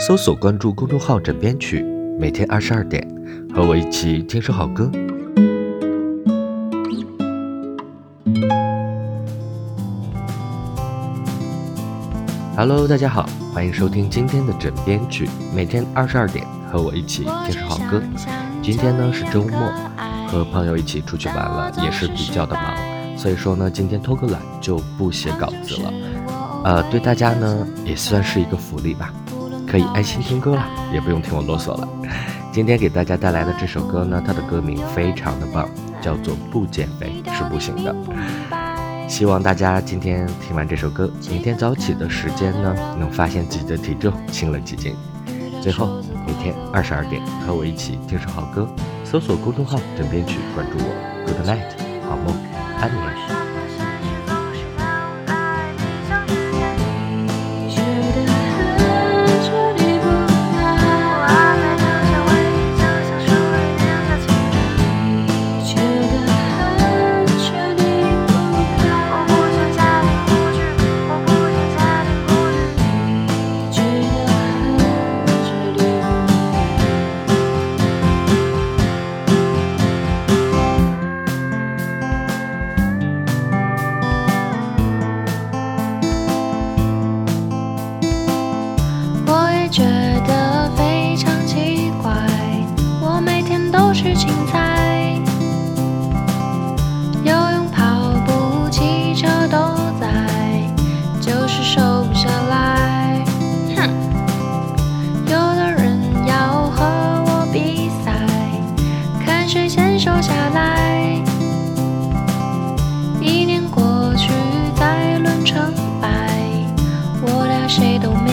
搜索关注公众号“枕边曲”，每天二十二点，和我一起听首好歌。Hello，大家好，欢迎收听今天的枕边曲，每天二十二点，和我一起听首好歌。今天呢是周末，和朋友一起出去玩了，也是比较的忙，所以说呢，今天偷个懒就不写稿子了。呃，对大家呢也算是一个福利吧。可以安心听歌了，也不用听我啰嗦了。今天给大家带来的这首歌呢，它的歌名非常的棒，叫做《不减肥是不行的》。希望大家今天听完这首歌，明天早起的时间呢，能发现自己的体重轻了几斤。最后，每天二十二点和我一起听首好歌，搜索公众号“枕边曲”，关注我。Good night，好梦，安眠。瘦不下来，哼，有的人要和我比赛，看谁先瘦下来一年过去，再论成败，我俩谁都没改。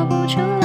说不出